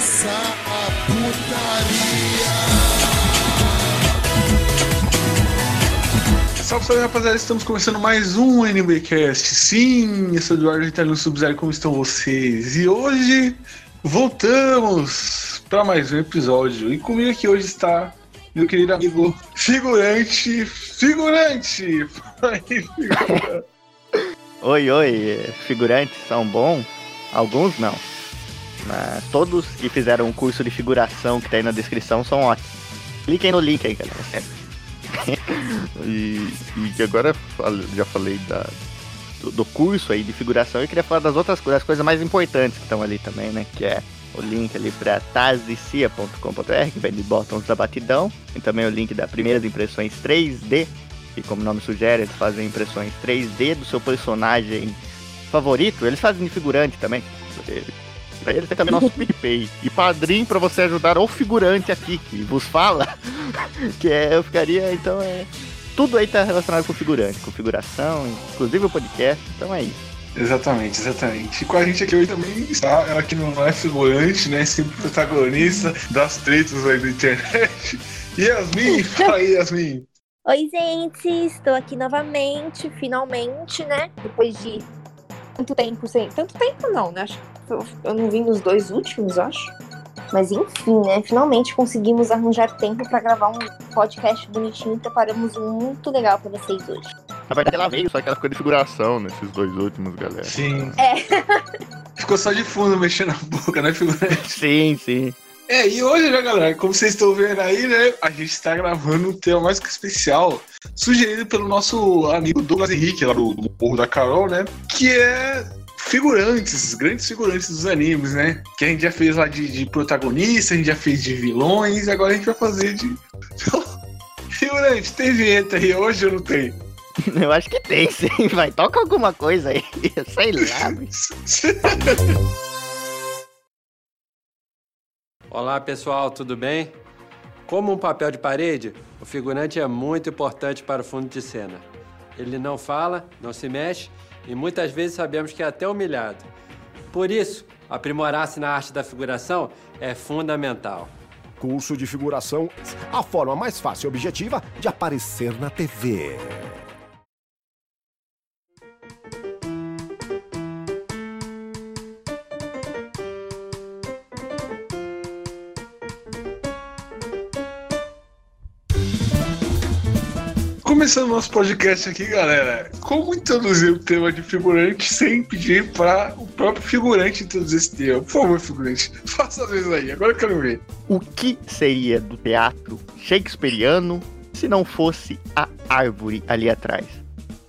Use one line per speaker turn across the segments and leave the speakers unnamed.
começar a putaria.
Salve, salve rapaziada, estamos começando mais um NBcast. Sim, eu sou o Eduardo Italiano Sub-Zero, como estão vocês? E hoje voltamos para mais um episódio. E comigo aqui hoje está meu querido amigo figurante, figurante!
Oi, oi, figurantes são bons? Alguns não. Mas todos que fizeram um curso de figuração que tá aí na descrição são ótimos. Cliquem no link aí, galera.
e, e agora já falei da, do, do, curso aí de figuração e queria falar das outras coisas, as coisas mais importantes que estão ali também, né? Que é o link ali para tazicia.com.br, que vem de botões da batidão, e também o link da primeiras impressões 3D, que como o nome sugere, eles fazem impressões 3D do seu personagem favorito, eles fazem de figurante também. Pra eles tem também nosso PicPay. E padrinho para você ajudar o figurante aqui, que vos fala. que é, eu ficaria, então é. Tudo aí tá relacionado com figurante, configuração, inclusive o podcast, então é isso.
Exatamente, exatamente. E com a gente aqui hoje também está, ela que não é figurante, né? Sempre protagonista das tretas aí da internet. Yasmin, fala aí, Yasmin.
Oi, gente, estou aqui novamente, finalmente, né? Depois de tanto tempo sem. Tanto tempo não, né? Acho que eu, eu não vim nos dois últimos, acho. Mas enfim, né? Finalmente conseguimos arranjar tempo para gravar um podcast bonitinho e preparamos um muito legal para vocês hoje.
Na verdade, ela veio, só que ela ficou de figuração nesses dois últimos, galera.
Sim.
É.
ficou só de fundo mexendo a boca, né, figurante?
Sim, sim.
É, e hoje, né, galera, como vocês estão vendo aí, né, a gente está gravando um tema mais que especial, sugerido pelo nosso amigo Douglas Henrique, lá do, do Morro da Carol, né, que é figurantes, grandes figurantes dos animes, né? Que a gente já fez lá de, de protagonista, a gente já fez de vilões, e agora a gente vai fazer de. Figurante, tem vinheta aí hoje ou não tem?
Eu acho que tem, sim. Vai, toca alguma coisa aí. Sei lá.
Olá pessoal, tudo bem? Como um papel de parede, o figurante é muito importante para o fundo de cena. Ele não fala, não se mexe e muitas vezes sabemos que é até humilhado. Por isso, aprimorar-se na arte da figuração é fundamental.
Curso de figuração, a forma mais fácil e objetiva de aparecer na TV.
Começando nosso podcast aqui, galera, como introduzir o tema de figurante sem pedir para o próprio figurante introduzir esse tema? Por favor, figurante, faça as vezes aí, agora eu quero ver.
O que seria do teatro shakespeariano se não fosse a árvore ali atrás?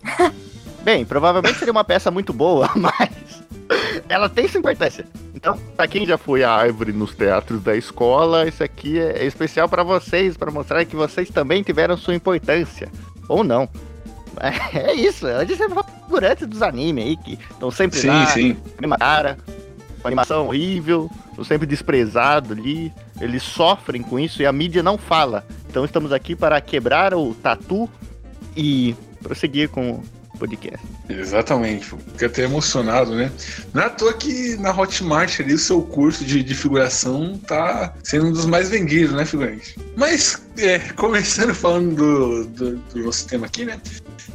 Bem, provavelmente seria uma peça muito boa, mas ela tem sua importância.
Então, pra quem já foi a árvore nos teatros da escola, isso aqui é especial para vocês, para mostrar que vocês também tiveram sua importância. Ou não.
É isso, a gente sempre figurantes dos animes aí, que estão sempre
sim,
lá,
sim.
mesma cara, com animação horrível, estão sempre desprezado ali. Eles sofrem com isso e a mídia não fala. Então estamos aqui para quebrar o tatu e prosseguir com podcast.
Exatamente, fiquei até emocionado, né? Não é à toa que na Hotmart ali o seu curso de, de figuração tá sendo um dos mais vendidos, né, figurante? Mas, é, começando falando do, do, do nosso tema aqui, né?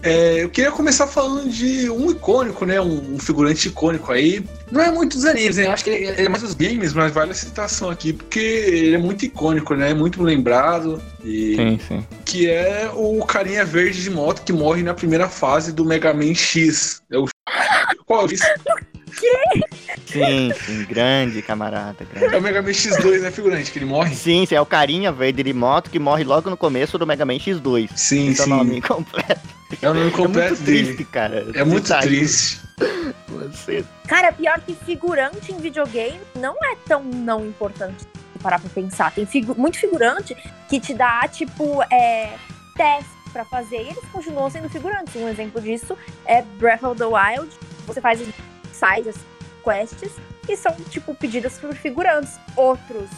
É, eu queria começar falando de um icônico, né? Um, um, figurante icônico aí. Não é muito dos animes, né? Acho que ele é mais dos games, mas vale a citação aqui, porque ele é muito icônico, né? Muito lembrado. E
sim, sim.
Que é o carinha verde de moto que morre na primeira fase do Mega Man X. É o. Qual é o
Sim, sim, grande camarada. Grande.
É o Mega Man X2, né, figurante? Que ele morre?
Sim, sim, é o carinha verde de moto que morre logo no começo do Mega Man X2.
Sim,
Esse
sim.
É o nome completo.
É o nome completo
é muito
dele.
triste, cara.
É muito
Detalhe.
triste.
Você...
Cara, pior que figurante em videogame não é tão não importante parar pra pensar. Tem figu muito figurante que te dá, tipo, é, teste pra fazer e eles continuam sendo figurantes. Um exemplo disso é Breath of the Wild. Você faz sides, quests, que são, tipo, pedidas por figurantes. Outros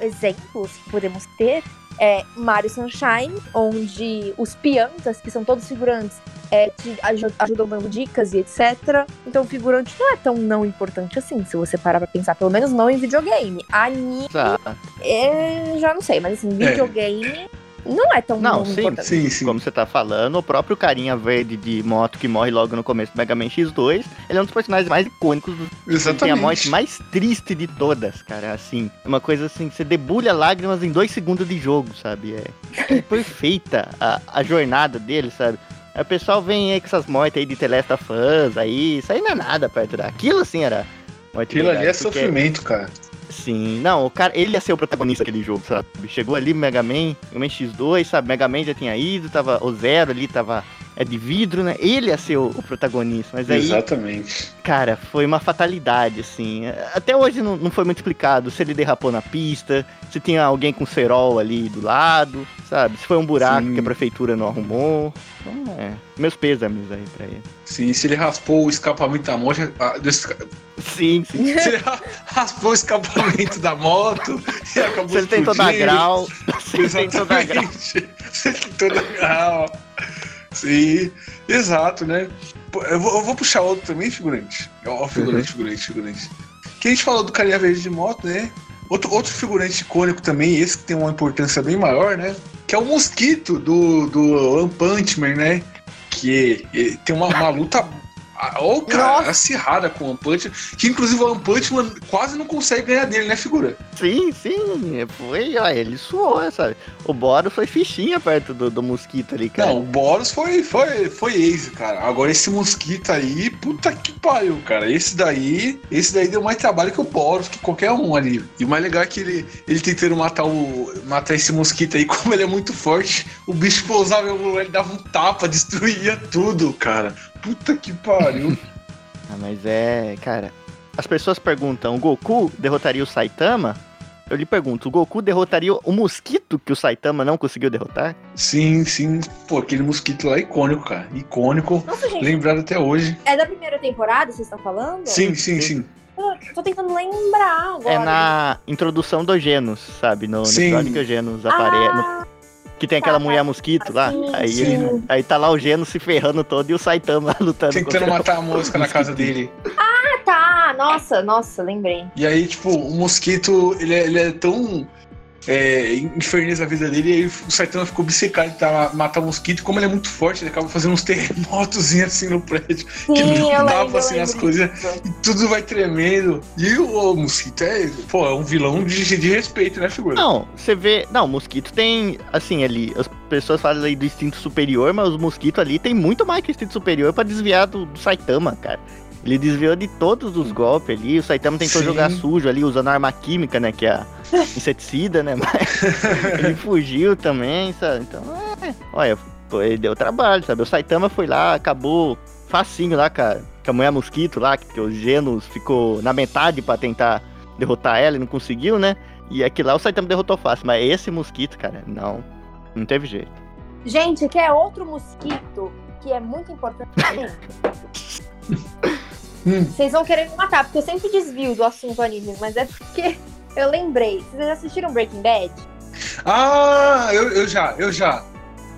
exemplos que podemos ter é Mario Sunshine, onde os piantas, que são todos figurantes, é, te aj- ajudam dando dicas e etc. Então o figurante não é tão não importante assim, se você parar pra pensar, pelo menos não em videogame. Anime,
Exato.
é, já não sei, mas assim, videogame não é tão
Não,
não,
sim,
importante.
Sim, sim.
Como você tá falando, o próprio carinha verde de moto que morre logo no começo do Mega Man X2, ele é um dos personagens mais icônicos do
Exatamente.
Tem a morte mais triste de todas, cara. Assim, uma coisa assim, você debulha lágrimas em dois segundos de jogo, sabe? É, é perfeita a, a jornada dele, sabe? Aí o pessoal vem aí com essas mortes aí de of Us, aí, isso aí não é nada perto daquilo, assim, era.
Aquilo ali é sofrimento, cara.
Sim, não, o cara, ele ia ser o protagonista daquele jogo, sabe? Chegou ali Mega Man, Mega Man X2, sabe? Mega Man já tinha ido, tava o Zero ali, tava é de vidro, né? Ele ia ser o, o protagonista, mas aí
Exatamente.
Cara, foi uma fatalidade, assim. Até hoje não, não foi muito explicado se ele derrapou na pista, se tinha alguém com cerol ali do lado, sabe? Se foi um buraco
Sim.
que a prefeitura não arrumou. Então, é. Meus pêsames aí pra ele.
Sim, se ele raspou o escapamento da moto.
Sim, sim.
Ra- raspou o escapamento da moto e acabou
ele tentou dar grau, ele tentou dar grau.
Você tentou dar grau. Sim, exato, né? Eu vou, eu vou puxar outro também, figurante. Ó, figurante,
Uhum.
figurante, figurante. Que a gente falou do carinha verde de moto, né? Outro, outro figurante icônico também, esse que tem uma importância bem maior, né? Que é o Mosquito do, do One Punch Man, né? Que tem uma, uma luta. Ó, cara,
Nossa.
acirrada com o One Punch que inclusive o One Punch Man quase não consegue ganhar dele, né, figura?
Sim, sim. Foi, ó, ele suou, sabe? O Boro foi fichinha perto do, do mosquito ali, cara.
Não, o Boros foi, foi, foi ace, cara. Agora esse mosquito aí, puta que pariu, cara. Esse daí, esse daí deu mais trabalho que o Boros, que qualquer um ali. E o mais legal é que ele, ele tentando matar o matar esse mosquito aí, como ele é muito forte, o bicho pousava em algum lugar, ele dava um tapa, destruía tudo, cara. Puta que pariu.
Ah, mas é, cara. As pessoas perguntam: o Goku derrotaria o Saitama? Eu lhe pergunto: o Goku derrotaria o mosquito que o Saitama não conseguiu derrotar?
sim, sim. Pô, aquele mosquito lá é icônico, cara. Icônico.
Nossa, gente,
Lembrado até hoje.
é da primeira temporada, vocês estão falando?
Sim, sim, sim.
Eu tô tentando lembrar agora.
É na introdução do Genos, sabe? No, no
Sim.
episódio que o Genos aparece. no- Que tem aquela
tá,
mulher mosquito lá. Aí, ele- aí tá lá o Genos se ferrando todo e o Saitama lutando
Tentando matar a mosca na casa dele.
Ah, tá. Nossa, nossa, lembrei.
E aí, tipo, o mosquito, ele é, ele é tão é, inferneza a vida dele, e aí o Saitama ficou obcecado de tá- matar o mosquito, e como ele é muito forte, ele acaba fazendo uns terremotos assim no prédio,
Sim,
que não
lembro,
assim as coisas, e tudo vai tremendo. E o, o mosquito é, pô, é um vilão de, de respeito, né, figura?
Não, você vê. Não, o mosquito tem. Assim, ali. As pessoas falam aí do instinto superior, mas os mosquitos ali tem muito mais que instinto superior pra desviar do, do Saitama, cara. Ele desviou de todos os golpes ali. O Saitama tentou
Sim.
jogar sujo ali, usando arma química, né? Que é a inseticida, né? Mas ele fugiu também, sabe? Então, é. Olha, ele deu trabalho, sabe? O Saitama foi lá, acabou facinho lá, cara. Com a mulher mosquito lá, que o Genos ficou na metade pra tentar derrotar ela e não conseguiu, né? E aqui lá o Saitama derrotou fácil, mas esse mosquito, cara, não. Não teve jeito.
Gente, que é outro mosquito que é muito importante.
Hum.
Vocês vão querer me matar, porque eu sempre desvio do assunto anime, mas é porque eu lembrei. Vocês já assistiram Breaking Bad?
Ah, eu, eu já, eu já.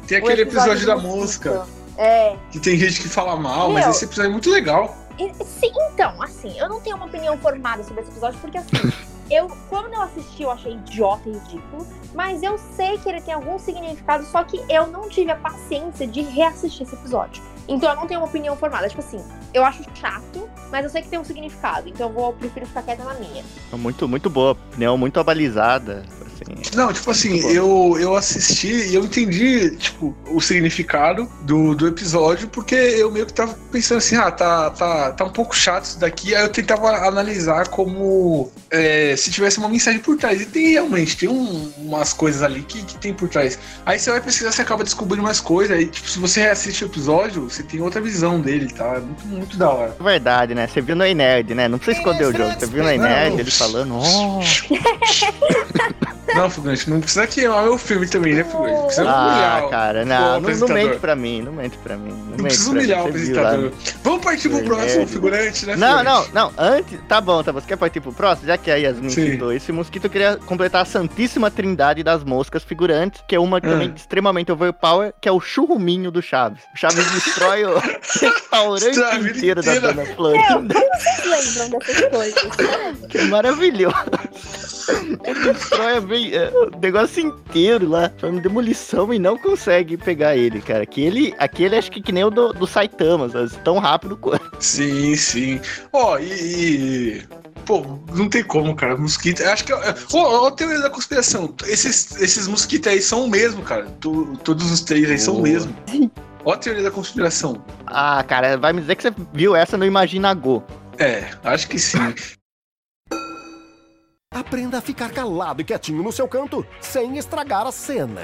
Tem aquele episódio, da
do mosquito.
música,
É.
que tem gente que fala mal, mas
Meu.
esse episódio é muito legal.
E- Sim, então, assim, eu não tenho uma opinião formada sobre esse episódio, porque assim, eu, quando eu assisti, eu achei idiota e ridículo, mas eu sei que ele tem algum significado, só que eu não tive a paciência de reassistir esse episódio. Então eu não tenho uma opinião formada. Tipo assim, eu acho chato, mas eu sei que tem um significado, então eu vou, prefiro ficar quieta na minha.
Muito, muito boa. Opinião muito abalizada.
Não, tipo assim, eu, eu assisti e eu entendi, tipo, o significado do, do episódio, porque eu meio que tava pensando assim, ah, tá, tá, tá um pouco chato isso daqui, aí eu tentava analisar como é, se tivesse uma mensagem por trás. E tem realmente, tem um- umas coisas ali que, que tem por trás. Aí você vai pesquisar, você acaba descobrindo mais coisas, aí, tipo, se você reassiste o episódio, você tem outra visão dele, tá? É muito, muito da hora.
Verdade, né? Você viu no Nerd, né? Não precisa esconder o jogo. Você viu no Ei
Não.
Nerd ele falando, oh,
Não, Figurante, não precisa queimar meu filme também, né, Figurante? Precisa
Ah,
humilhar
cara,
o
não, não, não mente pra mim, não mente pra mim. Não,
Não precisa
pra mim,
humilhar o apresentador. Vamos partir pro próximo, figurante, né?
Não, não, não, antes, tá bom, tá bom, você quer partir pro próximo? Já que a Yasmin
Sim.
citou esse mosquito, eu queria completar a santíssima trindade das moscas figurantes, que é uma também
Ah.
extremamente overpower, que é o churruminho do Chaves. O Chaves destrói o restaurante inteiro da. Dona Florinda,
Vocês lembram dessas coisas?
que maravilhoso. Ele destrói bem- é, o negócio inteiro lá, faz uma demolição e não consegue pegar ele, cara. Aquele, aquele acho que que nem o do, do Saitama, sabe? tão rápido quanto.
Sim, sim. Ó, e, e- Pô, não tem como, cara. Mosquito. Acho que. é- Ó, ó, a teoria da conspiração. Esses, esses mosquitos aí são o mesmo, cara. Tu- todos os três aí são o mesmo. Ó a teoria da conspiração.
Ah, cara, vai me dizer que você viu essa no Imagina Go.
É, acho que sim.
Aprenda a ficar calado e quietinho no seu canto, sem estragar a cena.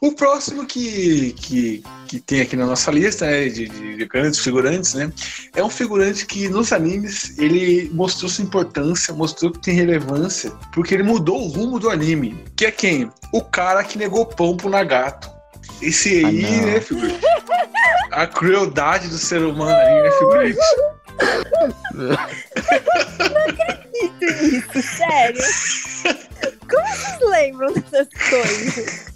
O próximo que, que, que tem aqui na nossa lista né, de, de, de grandes figurantes, né? É um figurante que nos animes ele mostrou sua importância, mostrou que tem relevância, porque ele mudou o rumo do anime. Que é quem? O cara que negou pão pro Nagato. Esse
Ah,
aí,
não.
né, figurante? A crueldade do ser humano aí, né, figurante?
Isso, sério. Como vocês lembram dessas coisas?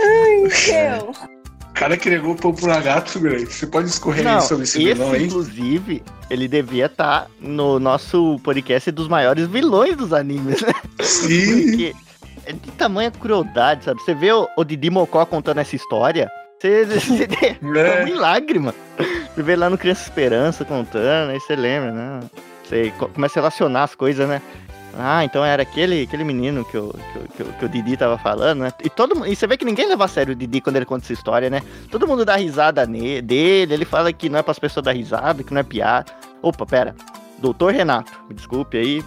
Ai, meu.
O cara que negou pão pro Nagato, figurante. Você pode escorrer aí sobre esse vilão aí?
inclusive, ele devia estar no nosso podcast dos maiores vilões dos animes, né?
Sim.
Porque é de tamanha crueldade, sabe? Você vê o, o Didi Mocó contando essa história, você, você, você é um
É.
milagre, mano. Você vê lá no Criança Esperança contando, aí você lembra, né? Você co- começa a relacionar as coisas, né? Ah, então era aquele, aquele menino que, o que, o- que, o- Didi tava falando, né? E, todo, e você vê que ninguém leva a sério o Didi quando ele conta essa história, né? Todo mundo dá risada ne- dele, ele fala que não é pras pessoas dar risada, que não é piada. Opa, pera. Doutor Renato, me desculpe aí.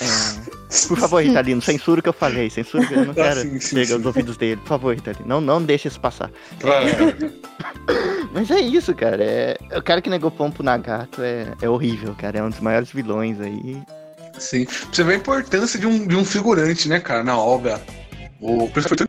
É, por favor, Ritalino, censura o que eu falei. Censura que eu não
Ah,
quero
sim, sim,
chegar
sim.
aos ouvidos dele. Por favor, Ritalino. Não, não deixe isso passar.
Claro.
Mas é isso, cara. É... O cara que negou pão pro Nagato é... é horrível, cara. É um dos maiores vilões aí.
Sim. Pra Você vê a importância de um, de um figurante, né, cara, na obra. O foi tão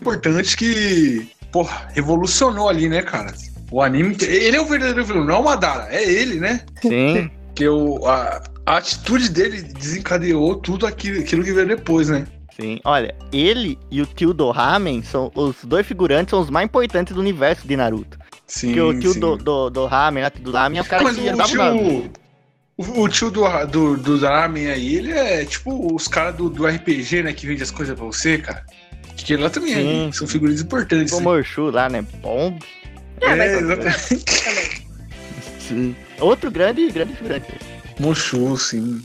importante que, porra, revolucionou ali, né, cara? O anime. Ele é o verdadeiro vilão, não é o Madara, é ele, né?
Sim.
Que o, a, a atitude dele desencadeou tudo aquilo, aquilo que veio depois, né?
Sim. Olha, ele e o tio do Ramen são os dois figurantes são os mais importantes do universo de Naruto.
Sim.
Porque o tio
sim.
do, do, do Ramen, né, do Ramen é o cara
Mas
que
o tio. O, o tio do, do, do Ramen aí, ele é tipo os caras do, do RPG, né? Que vende as coisas pra você, cara. Que lá também
Sim.
é, são figurinhas importantes.
O
né?
Morshu lá, né? Bom.
É, mas
É,
eu-
exatamente.
Sim. Outro grande, grande figurante.
Mushu, sim.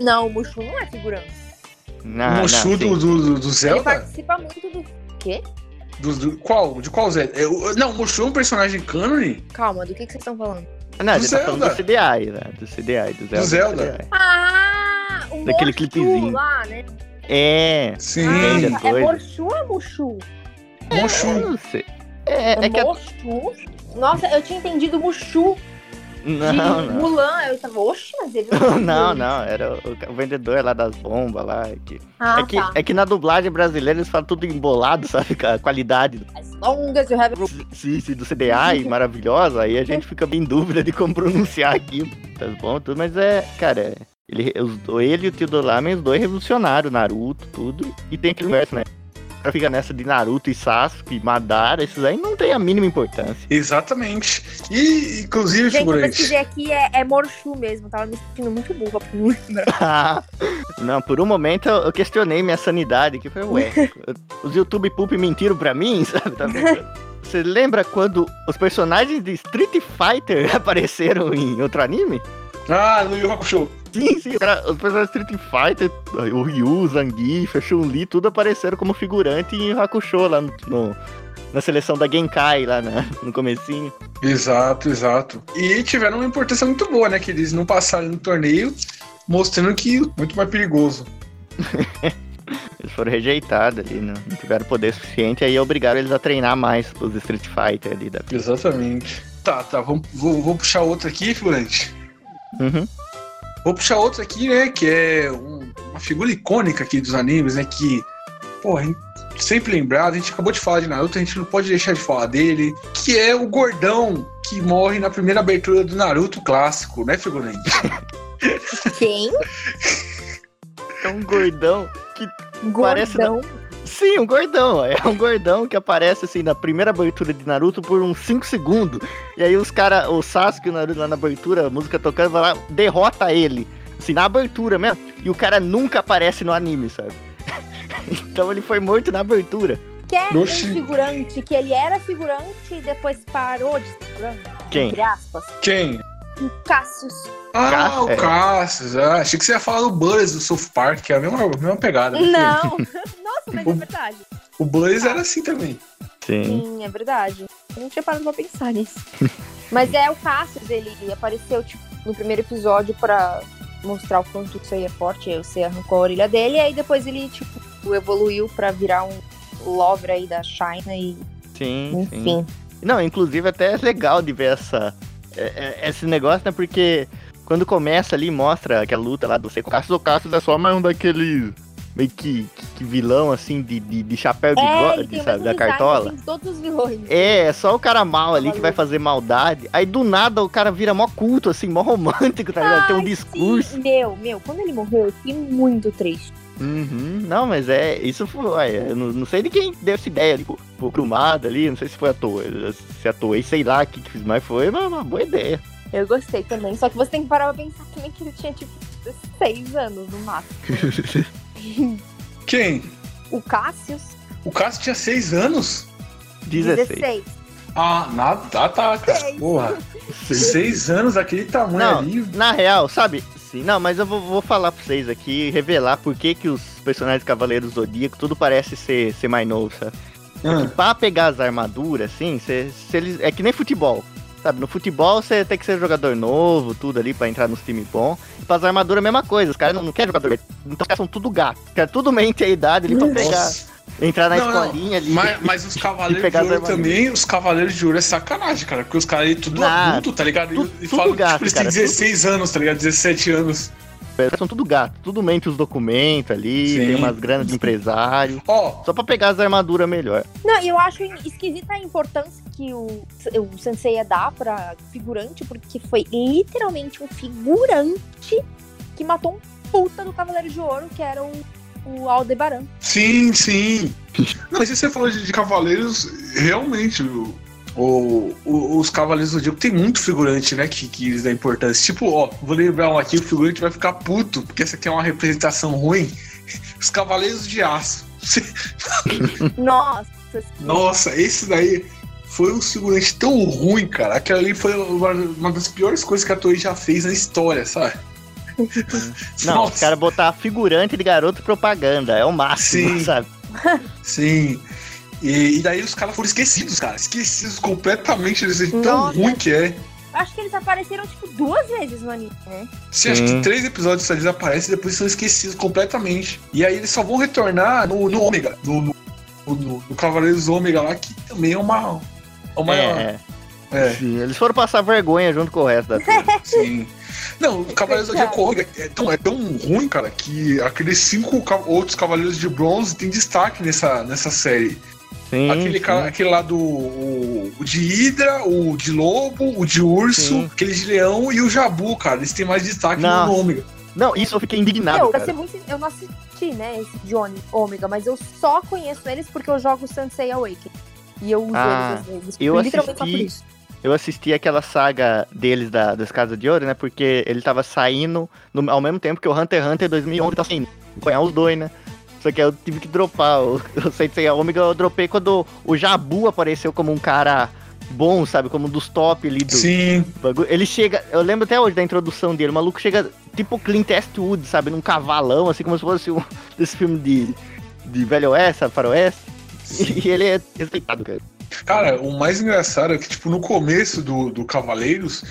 Não, o Mushu não é figurante.
Não, não,
Mushu
sim.
do, do, do, do
Ele
Zelda?
participa muito do. Quê?
Do, do- qual? De qual Zelda? É, o- não, o Mushu é um personagem cânone?
Calma, do que, que vocês estão falando?
Não, a
do
gente tá falando do
Zelda.
CDI, né? Do CDI, do Zelda.
Do Zelda.
CDI.
Ah! O
Daquele clipezinho.
lá, né?
É.
Sim.
Ah, é. Morshu ou é Mushu?
Eu
Mushu.
não sei. É, é que a...
Mushu? Nossa, eu tinha entendido Mushu
Não, não.
Mulan. Eu tava, oxe, mas ele
Não, não, era o, o vendedor lá das bombas lá. Que...
Ah,
é, que,
tá.
é que na dublagem brasileira eles falam tudo embolado, sabe? A qualidade
As longas you have...
sim, sim, do CDI, maravilhosa. Aí a gente fica bem em dúvida de como pronunciar aquilo. Tá bom, tudo, mas é, cara, é, ele, os, ele e o tio do Lamen, os dois revolucionaram Naruto, tudo. E tem aquele universo, né? Pra ficar nessa de Naruto e Sasuke, Madara, esses aí não tem a mínima importância.
Exatamente. E, inclusive,
Gente, eu
figurante.
pesquisei aqui, é, é Morshu mesmo. Tava me sentindo muito burra por não lembrar.
não, por um momento eu eu questionei minha sanidade, que foi, ué, os YouTube Poop mentiram pra mim, sabe? Tá? Você lembra quando os personagens de Street Fighter apareceram em outro anime?
Ah, no Yu Hakusho.
Sim, sim, cara, os personagens Street Fighter, o Ryu, o Zangief, a Chun-Li, tudo apareceram como figurante em Hakusho lá no, no- na seleção da Genkai, lá na- no comecinho.
Exato, exato. E tiveram uma importância muito boa, né? Que eles não passaram no torneio, mostrando que muito mais perigoso.
Eles foram rejeitados ali, não, não tiveram poder suficiente, aí obrigaram eles a treinar mais os Street Fighter ali da
Exatamente. Tá, tá, vamos, vou, vou puxar outro aqui, figurante.
Uhum.
Vou puxar outro aqui, né? Que é um- uma figura icônica aqui dos animes, né? Que, gente sempre lembrado, a gente acabou de falar de Naruto, a gente não pode deixar de falar dele, que é o gordão que morre na primeira abertura do Naruto clássico, né, figurante?
Quem?
É um gordão que. Parece
Gordão.
Sim, um gordão. É um gordão que aparece assim na primeira abertura de Naruto por uns 5 segundos. E aí os caras, o Sasuke e o Naruto lá na abertura, a música tocando, vai lá, derrota ele. Assim, na abertura mesmo. E o cara nunca aparece no anime, sabe? então ele foi morto na abertura.
Que é
Oxi.
um figurante, que ele era figurante e depois parou de ser figurante.
Quem?
Entre aspas.
Quem?
O Cassius.
Ah,
Cass-
o
é.
Cassius. Ah, achei que você ia falar do Buzz do South Park, que é a mesma, a mesma pegada. né?
Não! Nossa, mas é verdade.
O Buzz era assim também.
Sim.
Sim, é verdade. Eu não tinha parado pra pensar nisso. Mas é o Cassius, ele apareceu, tipo, no primeiro episódio pra mostrar o quanto que isso aí é forte. Aí você arrancou a orelha dele, e aí depois ele, tipo, evoluiu pra virar um lover aí da China e,
Sim, sim.
enfim.
Não, inclusive até é legal de ver essa, é- é- esse negócio, né? Porque quando começa ali, mostra aquela luta lá do Seiko Cassius, o Cassius é só mais um daqueles meio que, que, vilão, assim, de, de, de chapéu de
É, o
sabe? Da cartola.
de todos os vilões.
É, é só o cara mal ali que vai fazer maldade. Aí do nada o cara vira mó culto, assim, mó romântico, tá ligado? Tem um discurso.
sim. Meu, meu, quando ele morreu, eu fiquei muito triste.
Uhum, não, mas é, isso foi, ué, eu não, não sei de quem deu essa ideia ali, pro, pro Prumada ali, não sei se foi à toa, se à toa, sei lá o que que fiz, mas foi uma, uma boa ideia.
Eu gostei também. Só que você tem que parar pra pensar também que ele tinha, tipo, seis anos no máximo.
Quem?
O Cassius,
O Cassius tinha seis anos?
16.
16.
Ah, nada, tá, tá, cara.
Seis.
Porra. Seis anos, aquele tamanho
Não,
ali.
na real, sabe? Sim, não, mas eu vou, vou falar pra vocês aqui, revelar por que, que os personagens Cavaleiros do Zodíaco tudo parece ser, ser mais novo, sabe?
Ah,
Pra pegar as armaduras, assim, cê, cê eles, é que nem futebol. Sabe, no futebol você tem que ser jogador novo, tudo ali pra entrar nos times bons. E pras armaduras a mesma coisa, os caras não, não querem jogador. Então os caras são tudo gato. Quer tudo mente a idade ali pra pegar, entrar na
Não, não,
escolinha ali.
Mas, mas os Cavaleiros de Ouro também, os Cavaleiros de Ouro é sacanagem, cara. Porque os caras aí tudo
Nada.
adulto, tá ligado? E-
Tudo-
e
tudo
falam que
gato,
tipo, eles têm
cara,
16 anos, tá ligado? 17 anos.
São tudo gato, tudo mente os documentos ali,
Sim.
tem umas granas de empresário.
Ó,
Só pra pegar as armaduras melhor.
Não, e eu acho esquisita a importância que o, o Sensei dá pra figurante, porque foi literalmente um figurante que matou um puta do Cavaleiro de Ouro, que era o, o Aldebaran.
sim, sim. Não, mas se você falou de, de Cavaleiros, realmente, o, o- o- os Cavaleiros do Zodíaco tem muito figurante, né? Que, que eles dão importância. Tipo, ó, vou lembrar um aqui, o figurante vai ficar puto, porque essa aqui é uma representação ruim. Os Cavaleiros de Aço.
Nossa,
Nossa, esse daí foi um figurante tão ruim, cara. Aquela ali foi uma, uma das piores coisas que a Toei já fez na história, sabe?
Não, os caras botar figurante de garoto propaganda, é o máximo,
Sim.
sabe?
Sim. E, e daí os caras foram esquecidos, cara. Esquecidos completamente desse tão
Nossa.
ruim que é.
acho que eles apareceram, tipo, duas vezes no anime, né?
Sim.
que três episódios eles aparecem e depois são esquecidos completamente. E aí eles só vão retornar no, no Ômega, no, no, no, no Cavaleiros Ômega lá, que também é uma. uma
É, é.
é.
Sim, eles foram passar vergonha junto com o resto da turma.
Sim. Não, o Cavaleiros do Zodíaco Ômega é tão, é tão ruim, cara, que aqueles cinco outros Cavaleiros de Bronze têm destaque nessa, nessa série.
Sim,
aquele,
sim.
aquele lá do. O, o de Hidra, o de Lobo, o de Urso,
Sim.
aquele de Leão e o Jabu, cara. Eles têm mais destaque
Não.
no Ômega.
Não, isso eu fiquei indignado, cara.
ser muito eu não assisti, né, esse Johnny Ômega, mas eu só conheço eles porque eu jogo Sensei Awakening. E eu uso
Ah,
eles às vezes.
eu
literalmente só por
assisti-
isso.
Eu assisti aquela saga deles da, das Casas de Ouro, né? Porque ele tava saindo no- ao mesmo tempo que o Hunter x Hunter 2011 tá saindo. Acompanhar os dois, né? Só que eu tive que dropar. O, o Sensei Omega eu dropei quando o Jabu apareceu como um cara bom, sabe? Como um dos top ali do
Sim.
Ele chega, eu lembro até hoje da introdução dele, o maluco chega tipo Clint Eastwood, sabe? Num cavalão, assim como se fosse um desse filme de, de Velho Oeste, sabe? Faroeste. E ele é respeitado, cara.
Cara, o mais engraçado é que, tipo, no começo do, do Cavaleiros,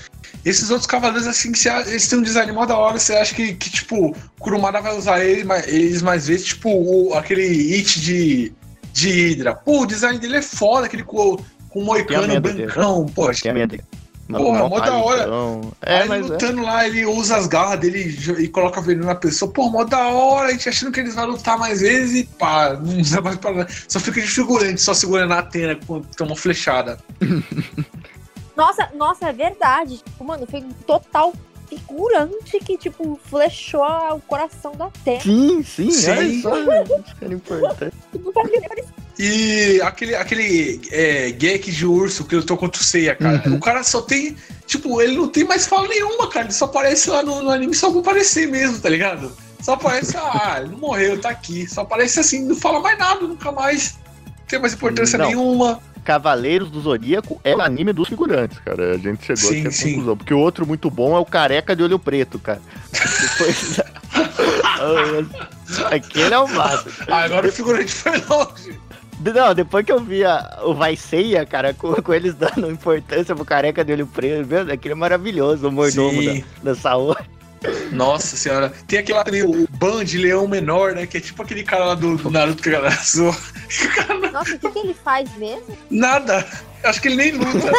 esses outros Cavaleiros, assim, que eles têm um design mó da hora, você acha que, que tipo, Kurumada vai usar ele, mas- eles mais vezes, tipo, o- aquele hit de, de Hydra. Pô, o design dele é foda, aquele com, com o moicano
medo dele.
brancão, pô, acho que
Tem minha dele.
Porra, mó da hora.
É,
Aí
mas é.
lutando lá, ele usa as garras dele e coloca veneno na pessoa. Pô, mó da hora, a gente achando que eles vão lutar mais vezes e pá, não usa mais pra nada. Só fica de figurante, só segurando a Atena quando toma flechada.
Nossa, nossa, é verdade. Tipo, mano, foi um total figurante que, tipo, flechou o coração da Terra.
Sim, sim,
Sim.
olha só. Isso era importante.
E aquele, aquele é, Gek de urso que lutou contra o Seiya, cara.
Uhum.
O cara só tem. Tipo, ele não tem mais fala nenhuma, cara. Ele só aparece lá no, no anime só pra aparecer mesmo, tá ligado? Só aparece, ah, ele não morreu, tá aqui. Só aparece assim, não fala mais nada, nunca mais. Não tem mais importância
Não.
nenhuma.
Cavaleiros do Zodíaco é o anime dos figurantes, cara. A gente chegou
Sim,
à
sim.
conclusão. Porque o outro muito bom é o Careca de Olho Preto, cara. Depois... Aquele é o máximo.
Ah, agora o figurante foi longe.
Não, depois que eu vi a- o Vai Ceia, cara, com, com eles dando importância pro Careca de Olho Preto, meu, aquele é maravilhoso, o mordomo da, da saúde.
Nossa senhora. Tem aquele lá também, o Ban de Leão Menor, né? Que é tipo aquele cara lá do, do Naruto que a galera zoa. O cara
Nossa, o que, que ele faz mesmo?
Nada. Acho que ele nem luta.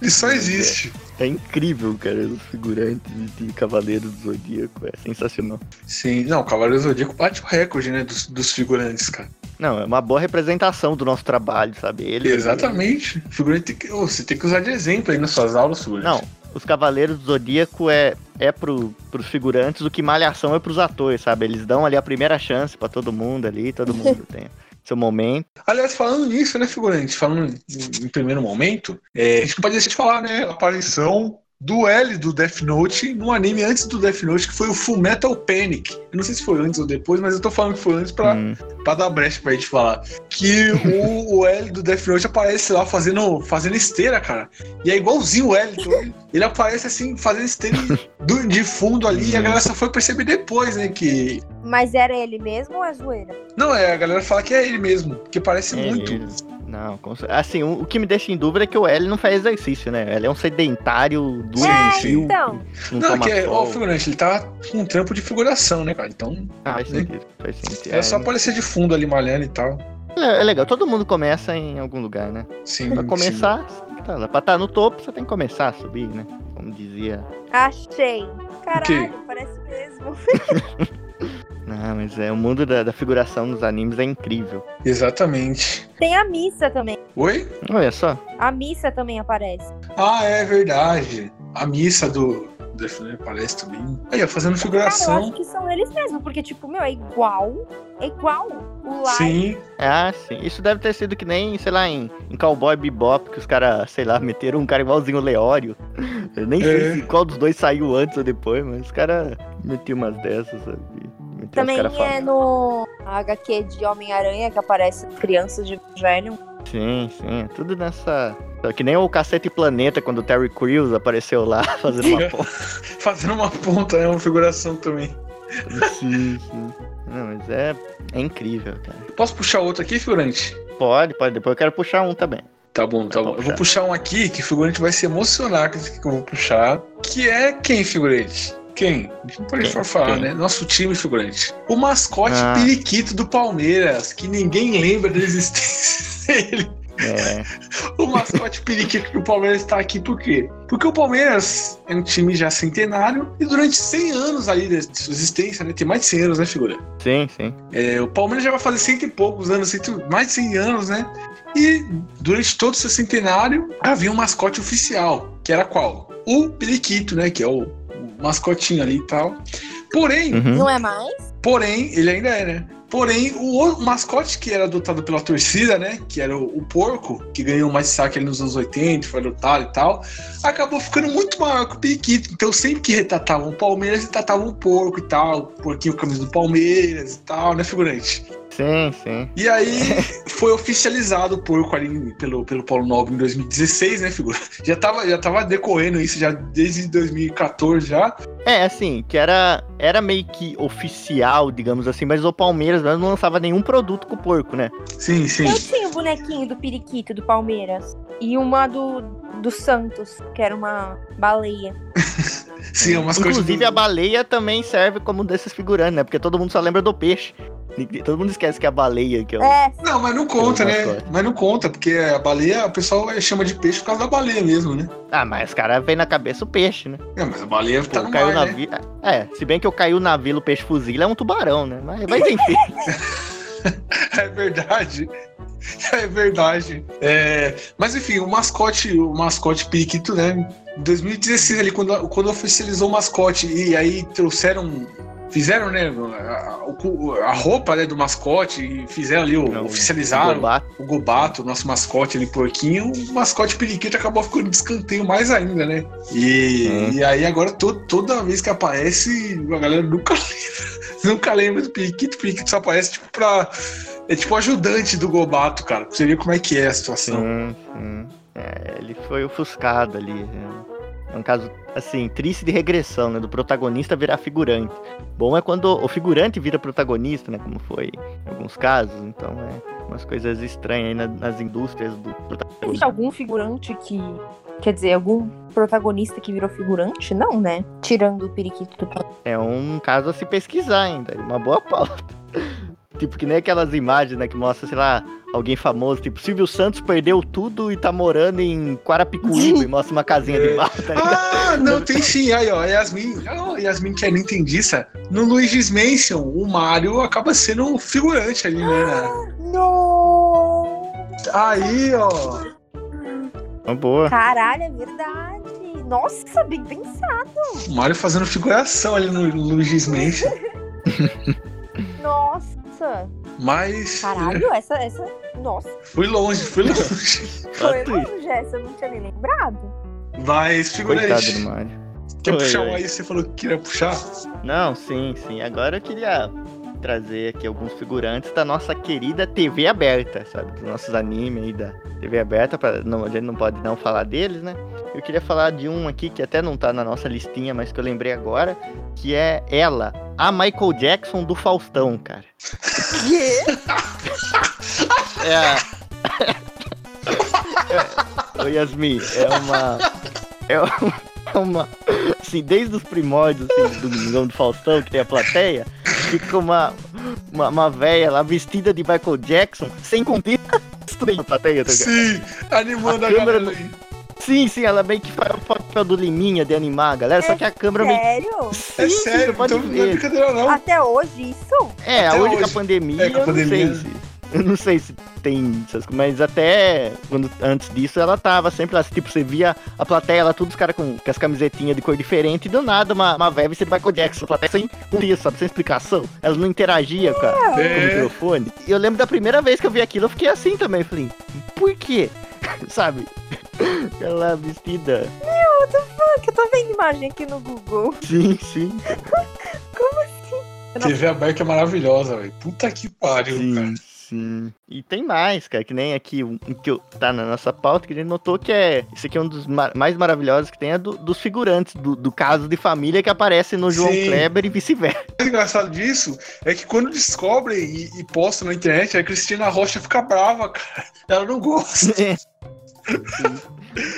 ele só existe.
É incrível, cara, os figurantes de Cavaleiros do Zodíaco, é sensacional.
Sim, não, o Cavaleiro do Zodíaco bate o recorde, né? Dos, dos figurantes, cara.
Não, é uma boa representação do nosso trabalho, sabe? Ele,
Exatamente. O figurante tem que. ô, você tem que usar de exemplo aí nas suas aulas, figurante.
Não, os Cavaleiros do Zodíaco é, é pro, pros figurantes o que Malhação é pros atores, sabe? Eles dão ali a primeira chance pra todo mundo ali, todo mundo tem seu momento.
Aliás, falando nisso, né, figurante? Falando em, em primeiro momento, é, a gente não pode deixar de falar, né? A aparição do L do Death Note no anime antes do Death Note, que foi o Full Metal Panic. Eu não sei se foi antes ou depois, mas eu tô falando que foi antes pra,
Hum,
pra dar brecha pra gente falar. Que o, o L do Death Note aparece lá fazendo, fazendo esteira, cara. E é igualzinho o L. Então ele, aparece assim, fazendo esteira do- de fundo ali, e a galera só foi perceber depois, né? Que.
Mas era ele mesmo ou é zoeira?
Não, é, a galera fala que é ele mesmo, que parece
é
muito.
ele. Não, assim, o, que me deixa em dúvida é que o L não faz exercício, né? Ele é um sedentário do
é, então.
não,
Não,
toma
que é, ó, o figurante, ele tá com um trampo de figuração, né, cara? Então
Ah, faz sentido, faz sentido.
é, só
É,
aparecer de fundo ali malhando e tal.
É, é legal, todo mundo começa em algum lugar, né?
Sim.
Pra
sim.
começar, tá lá. Pra estar no topo, você tem que começar a subir, né? Como dizia.
Achei. Caralho, parece mesmo.
Não, mas é o mundo da, da figuração nos animes é incrível.
Exatamente.
Tem a missa também.
Oi?
Olha só.
A missa também aparece.
Ah, é verdade. A missa do Note aparece também. Aí, ó, fazendo
Cara, eu
figuração.
acho que são eles mesmo, porque, tipo, meu, é igual. É igual. O.
Sim.
Ah, sim. Isso deve ter sido que nem, sei lá, em, em Cowboy Bebop, que os caras, sei lá, meteram um cara igualzinho o Leório. Eu nem
É.
sei se qual dos dois saiu antes ou depois, mas os caras metiam umas dessas, sabe?
Também é no HQ de Homem-Aranha que aparece crianças de velho.
Sim, sim. Tudo nessa. Que nem o Cacete Planeta, quando o Terry Crews apareceu lá fazendo uma ponta.
Fazendo uma ponta, é uma figuração também.
sim, sim. Não, mas é, é incrível, cara.
Posso puxar outro aqui, figurante?
Pode, pode. Depois eu quero puxar um também.
Tá bom, tá
Tá
bom.
bom,
Eu vou
puxar.
puxar um aqui que o figurante vai se emocionar com esse que eu vou puxar. Que é quem, figurante? Quem? Pode
Quem?
falar,
Quem?
né? Nosso time, figurante. O mascote
Ah.
periquito do Palmeiras, que ninguém lembra da existência dele.
É.
O mascote periquito do Palmeiras está aqui por quê? Porque o Palmeiras é um time já centenário e durante 100 anos ali de sua existência, né? Tem mais de 100 anos, né, figura?
Sim, sim.
É, o Palmeiras já vai fazer cento e poucos anos, cento- mais de 100 anos, né? E durante todo o seu centenário havia um mascote oficial, que era qual? O Periquito, né? Que é o mascotinho ali e tal. Porém,
Uhum.
Não é mais?
porém, ele ainda é, né? Porém, o, mascote que era adotado pela torcida, né? Que era o, o porco, que ganhou mais destaque ali nos anos 80, foi adotado e tal, acabou ficando muito maior que o periquito. Então, sempre que retratavam o Palmeiras, retratavam o porco e tal, o porquinho camisa do Palmeiras e tal, né, figurante?
Sim, sim.
E aí foi oficializado o porco ali pelo, pelo Paulo Nobre em 2016, né, figura? Já tava, já tava decorrendo isso já desde 2014 já.
É, assim, que era, era meio que oficial, digamos assim, mas o Palmeiras não lançava nenhum produto com o porco, né?
Sim, sim.
Eu tinha o bonequinho do periquito do Palmeiras. E uma do, do Santos, que era uma baleia.
Sim, é umas coisas.
Inclusive, a baleia também serve como um desses figurantes, né? Porque todo mundo só lembra do peixe. Todo mundo esquece que é a baleia que é o...
É,
Não, mas não conta, né?
mascote.
Mas não conta, porque a baleia, o pessoal chama de peixe por causa da baleia mesmo, né?
Ah, mas os caras vem na cabeça o peixe, né?
É, mas a baleia tá no
caiu
mar,
na
né?
vi... É, se bem que eu caiu na vila o peixe fuzila é um tubarão, né? Mas, mas enfim.
É verdade. É verdade. É, mas enfim, o mascote, o mascote periquito, né? Em 2016 ali, quando, quando oficializou o mascote e aí trouxeram. Fizeram, né, a, o- a roupa né, do mascote e fizeram ali, o,
Não,
oficializaram
Gobato.
o Gobato, nosso mascote ali, porquinho, o mascote periquito acabou ficando de escanteio mais ainda, né? E,
Hum.
e aí agora to- toda vez que aparece, a galera nunca lembra, nunca lembra do periquito, o periquito só aparece tipo pra. É tipo ajudante do Gobato, cara. Pra você ver como é que é a situação.
Sim, sim. É, ele foi ofuscado ali. né? É um caso, assim, triste de regressão, né? Do protagonista virar figurante. Bom é quando o figurante vira protagonista, né? Como foi em alguns casos. Então é umas coisas estranhas aí na- nas indústrias do
existe
protagonista.
algum figurante que. Quer dizer, algum protagonista que virou figurante? Não, né? Tirando o periquito do.
É um caso a se pesquisar ainda. Uma boa pauta. tipo, que nem aquelas imagens, né? Que mostra, sei lá, alguém famoso. Tipo, Silvio Santos perdeu tudo e tá morando em Quarapicuíba e mostra uma casinha de barro, tá?
Ah, não, tem sim. Aí, ó, Yasmin. Oh, Yasmin que é nintendista. No Luigi's Mansion, o Mario acaba sendo um figurante ali, né?
Não!
Aí, ó.
Uma boa.
Caralho, é verdade. Nossa, bem pensado.
O Mario fazendo figuração ali no Luigi's Mansion.
Nossa.
Mas.
Caralho, essa. essa... Nossa,
Fui longe, fui longe.
foi longe essa, eu não tinha nem lembrado.
Mas,
Coitado
figurante.
do Mario.
Quer
Oi,
puxar um aí? Você falou que queria puxar?
Não, sim, sim. Agora eu queria trazer aqui alguns figurantes da nossa querida TV aberta, sabe? Dos nossos animes aí da TV aberta, pra, não, a gente não pode não falar deles, né? Eu queria falar de um aqui que até não tá na nossa listinha, mas que eu lembrei agora, que é ela, a Michael Jackson do Faustão, cara.
Quê?
É. a- é... Ô Yasmin, é uma. É uma. é uma- Assim, desde os primórdios assim, do Domingão do Faustão, que tem a plateia, fica uma. Uma, uma véia lá vestida de Michael Jackson, sem plateia, tá ligado?
Sim, animando
A
a,
câmera
galera aí.
Sim, sim, ela meio que faz o papel do Liminha de animar a galera, só que a câmera meio
Sério?
Sim,
É sério,
você pode
então não é
ver.
brincadeira não.
Até hoje, isso?
É,
Até
hoje com a pandemia,
É, com a
eu não
pandemia.
sei se. Eu não sei se tem essas coisas, mas até quando, antes disso ela tava sempre lá, tipo, você via a plateia lá, todos os caras com, com as camisetinhas de cor diferente, e do nada uma, uma velha vestida de Michael Jackson, a plateia sem contexto, sabe, sem explicação. Ela não interagia com, a- com o
É.
microfone. E eu lembro da primeira vez que eu vi aquilo, eu fiquei assim também, eu falei, por quê? sabe? Ela vestida.
Que eu tô vendo imagem aqui no Google.
Sim, sim.
TV aberta é maravilhosa, velho. Puta que pariu, cara.
Sim, sim. E tem mais, cara, que nem aqui um que eu- tá na nossa pauta, que a gente notou que é. Esse aqui é um dos ma- mais maravilhosos que tem, é do- dos figurantes, do, do caso de família que aparece no João
Sim.
Kleber e vice-versa.
O mais engraçado disso é que quando descobrem e, e postam na internet, a Cristina Rocha fica brava, cara. Ela não gosta.
Sim.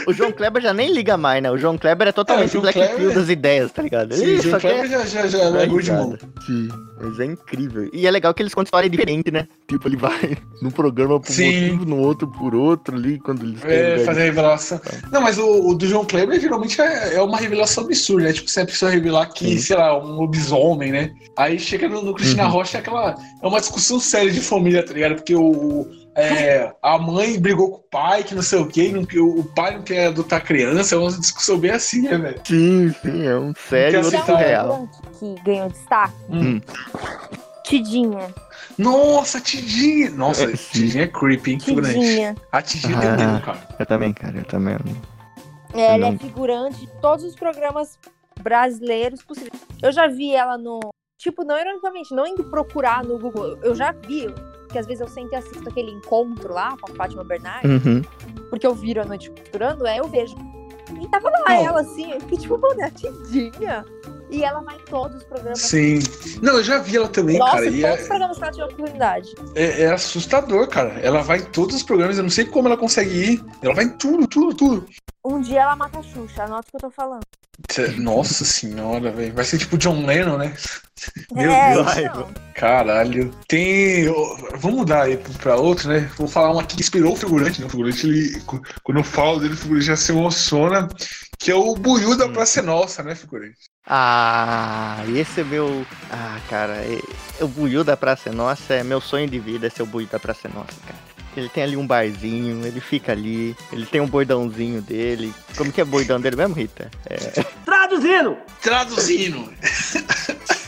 O João Kleber já nem liga mais, né? O João Kleber é
É,
totalmente
o João
Black
Kleber-
Pill das ideias, tá ligado?
Sim,
Ele
o João Kleber
quer
já, já, já largou de mão.
risada. Sim, mas é incrível. E é legal que eles contam história diferente, né? Tipo, ele vai num programa por
Sim.
motivo, no outro por outro ali, quando eles
É,
têm-
fazer a revelação. Não, mas o, o do João Kleber geralmente é, é uma revelação absurda, né? Tipo, se a pessoa revelar que,
Sim.
sei lá, um lobisomem, né? Aí chega no, no Cristina
Uhum.
Rocha, é aquela. É uma discussão séria de família, tá ligado? Porque o. é, a mãe brigou com o pai, que não sei o quê, não, que o, pai não quer adotar criança, é uma discussão bem assim, né, velho?
Sim, sim, é um sério outro
aceitar
surreal.
Que ganhou destaque.
Hum.
Tidinha.
Nossa, Tidinha! Nossa,
É.
Tidinha é creepy, hein? Figurante.
Tidinha.
A Tidinha
Ah.
tem dedo, cara.
Eu também, cara, eu também.
Ela
não-
é figurante de todos os programas brasileiros possíveis. Eu já vi ela no. Tipo, não ironicamente, não indo procurar no Google. Eu já vi, que às vezes eu sempre assisto aquele encontro lá com a Fátima Bernardes,
Uhum.
porque eu viro a noite costurando, aí eu vejo. E tava lá ela assim, eu fiquei tipo, mano, é a Tidinha. E ela vai em todos os programas.
Sim. Não, eu já vi ela também,
Nossa,
cara. E
todos
é,
os programas que ela tiver oportunidade.
é- é assustador, cara. Ela vai em todos os programas, eu não sei como ela consegue ir. Ela vai em tudo, tudo, tudo.
Um dia ela mata a Xuxa, anota o que eu tô falando.
Nossa senhora, velho. Vai ser tipo John Lennon, né? Meu
é,
Deus.
então.
Caralho. Tem. Vamos mudar aí pra outro, né? Vou falar uma que inspirou o figurante, né? O figurante, ele. Quando eu falo dele, o figurante já se emociona. Que é o Buiu da Praça é Nossa, né, figurante?
Ah, esse é meu. Ah, cara, é- o Buiu da Praça é Nossa é meu sonho de vida, é ser o Buiu da Praça é Nossa, cara. Ele tem ali um barzinho, ele fica ali, ele tem um bordãozinho dele. Como que é o bordão dele mesmo, Rita? É...
Traduzindo!
Traduzindo.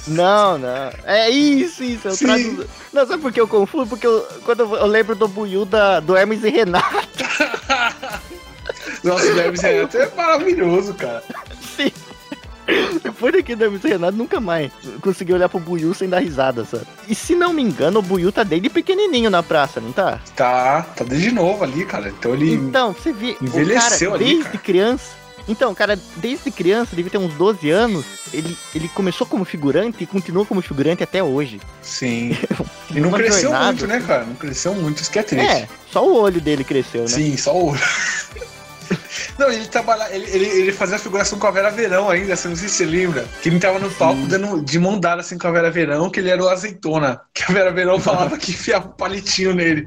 Não, não. É isso, isso. Eu traduzo. Não, sabe por que eu confundo? Porque eu- quando eu, eu lembro do Buiu da, do Hermes e Renato,
Nossa, o Hermes Renato é maravilhoso, cara.
sim. Depois daquele e Renato, nunca mais consegui olhar pro Buiu sem dar risada, sabe? E se não me engano, o Buiu tá desde pequenininho na praça, não tá?
Tá, tá desde novo ali, cara. Então ele.
Então, você vê,
envelheceu
cara,
ali,
desde
cara.
criança. Então, cara, desde criança, devia ter uns 12 anos, ele, ele começou como figurante e continuou como figurante até hoje.
Sim. E não cresceu
jornada,
muito, né, cara? Não cresceu muito, isso que é triste.
É, só o olho dele cresceu, né?
Sim, só o. Não, ele trabalha, ele, ele, ele fazia a figuração com a Vera Verão ainda, você não sei se você lembra. Que ele tava no palco dando de mão dada assim com a Vera Verão, que ele era o azeitona. Que a Vera Verão falava que enfiava um palitinho nele.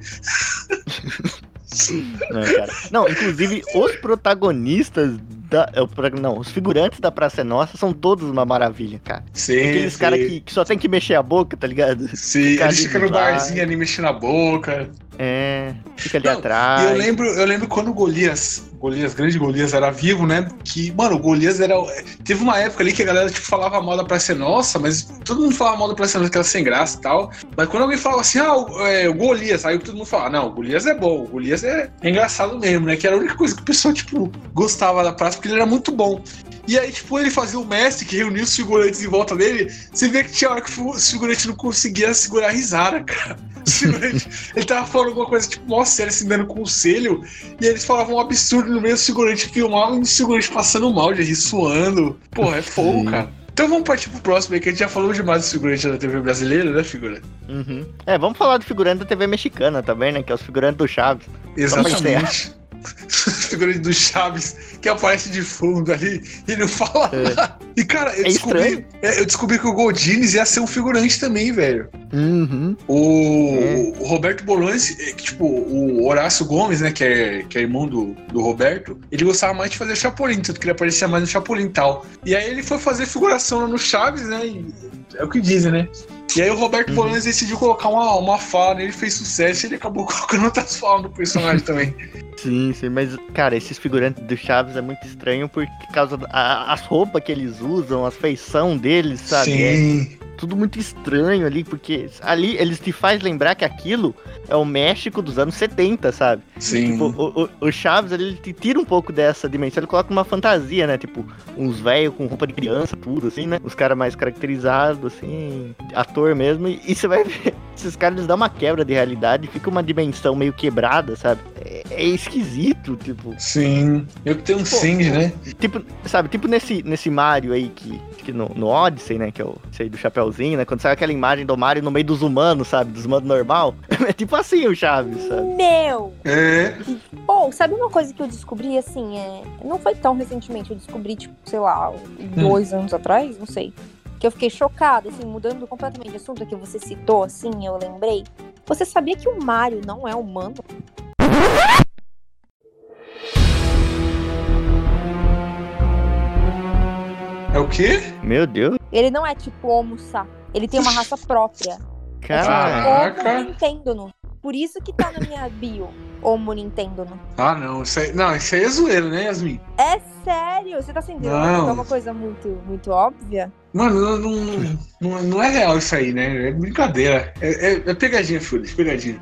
Não, cara. Não, inclusive, os protagonistas da. é, o Não, os figurantes da Praça é Nossa são todos uma maravilha, cara.
Sim.
Aqueles caras que, que só tem que mexer a boca, tá ligado?
Sim,
ficar
ele
ali
fica no barzinho ali mexendo a boca.
É, fica ali
Não,
atrás.
Eu lembro, eu lembro quando o Golias, Golias, grande Golias, era vivo, né? Que, mano, o Golias era. Teve uma época ali que a galera tipo, falava mal da Praça é Nossa, mas todo mundo falava mal da Praça é Nossa, que era sem graça e tal. Mas quando alguém falava assim, ah, o, é, o Golias, aí todo mundo falava, não, o Golias é bom, o Golias é, é engraçado mesmo, né? Que era a única coisa que o pessoal, tipo, gostava da praça, porque ele era muito bom. E aí, tipo, ele fazia o mestre que reunia os figurantes em volta dele. Você vê que tinha hora que os figurantes não conseguiam segurar a risada, cara. Ele tava falando alguma coisa, tipo, mó sério, assim, dando conselho. E eles falavam um absurdo no meio do figurante filmava e o figurante passando mal, de rir suando. Porra, é fogo,
Sim.
cara. Então vamos partir pro próximo aí, que a gente já falou demais dos figurantes da TV brasileira, né, figurante?
Uhum. É, vamos falar do figurante da TV mexicana também, né? Que é os figurantes do Chaves.
Exatamente. figurante do Chaves, que aparece de fundo ali e não fala
É.
nada. E, cara, eu
É
descobri, é, eu descobri que o Goldines ia ser um figurante também, velho.
Uhum.
O,
É.
o Roberto Bolanes, é, tipo, o Horácio Gomes, né, que é, que é irmão do, do Roberto, ele gostava mais de fazer Chapolin, tanto que ele aparecia mais no Chapolin e tal. E aí ele foi fazer figuração no Chaves, né, e é o que dizem, né. E aí o Roberto
Uhum.
Bolanes decidiu colocar uma, uma fala nele, fez sucesso e ele acabou colocando outras falas no personagem também.
Sim, sim, mas, cara, esses figurantes do Chaves é muito estranho por causa das roupas que eles usam, as feição deles, sabe? É
Sim.
Tudo muito estranho ali, porque ali eles te faz lembrar que aquilo é o México dos anos 70, sabe?
Sim.
Tipo, o, o, o Chaves, ele te tira um pouco dessa dimensão, ele coloca uma fantasia, né? Tipo, uns velhos com roupa de criança, tudo assim, né? Os caras mais caracterizados, assim, ator mesmo, e, e você vai ver, esses caras eles dão uma quebra de realidade, fica uma dimensão meio quebrada, sabe? É, é esquisito, tipo.
Sim. Eu que tenho um Cindy, né?
Tipo, sabe, tipo nesse, nesse Mario aí que, que no, no Odyssey, né? Que é o aí do Né? Quando sai aquela imagem do Mario no meio dos humanos, sabe? Dos humanos normal. É tipo assim o Chaves, sabe?
Meu!
É.
Pô, sabe uma coisa que eu descobri, assim, é... Não foi tão recentemente, eu descobri, tipo, sei lá, dois anos atrás, não sei. Que eu fiquei chocada, assim, mudando completamente de assunto que você citou, assim, eu lembrei. Você sabia que o Mario não é humano?
Quê?
Meu Deus,
Ele não é tipo Homo. Ele tem uma raça própria.
cara.
Caraca.
Homo Nintendo. Por isso que tá na minha bio. Homo Nintendo.
Ah, não. Isso aí, não, isso aí é zoeira, né, Yasmin?
É sério? Você tá sendo
Não.
é uma coisa muito, muito óbvia?
Mano, não, não, não, não é real isso aí, né? É brincadeira. É, é, é pegadinha, Fulis, pegadinha.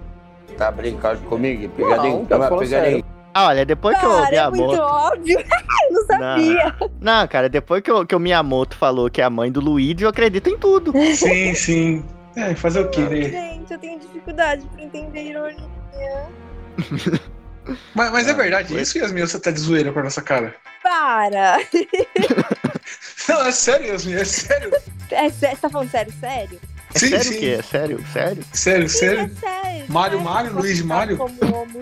Tá brincando comigo? Pegadinha?
Não, tá
pegadinha.
Ah, olha, depois que o
Cara, é muito
Miyamoto.
óbvio. eu não sabia.
Não, cara, depois que o, que o Miyamoto falou que é a mãe do Luigi, eu acredito em tudo.
Sim, sim. É, fazer o quê, né?
Gente, eu tenho dificuldade pra entender ironia.
Mas, mas é
Ah,
verdade
foi.
isso, Yasmin? Você tá de zoeira com a nossa cara?
Para!
Não, é sério, Yasmin, é sério.
É, você tá falando sério, sério?
É
Sim,
sério
sim.
o quê? É sério? Sério?
Sério,
Sim,
sério.
é sério.
Mário. Mário,
Você
Luiz
tá
Mário?
Como homo.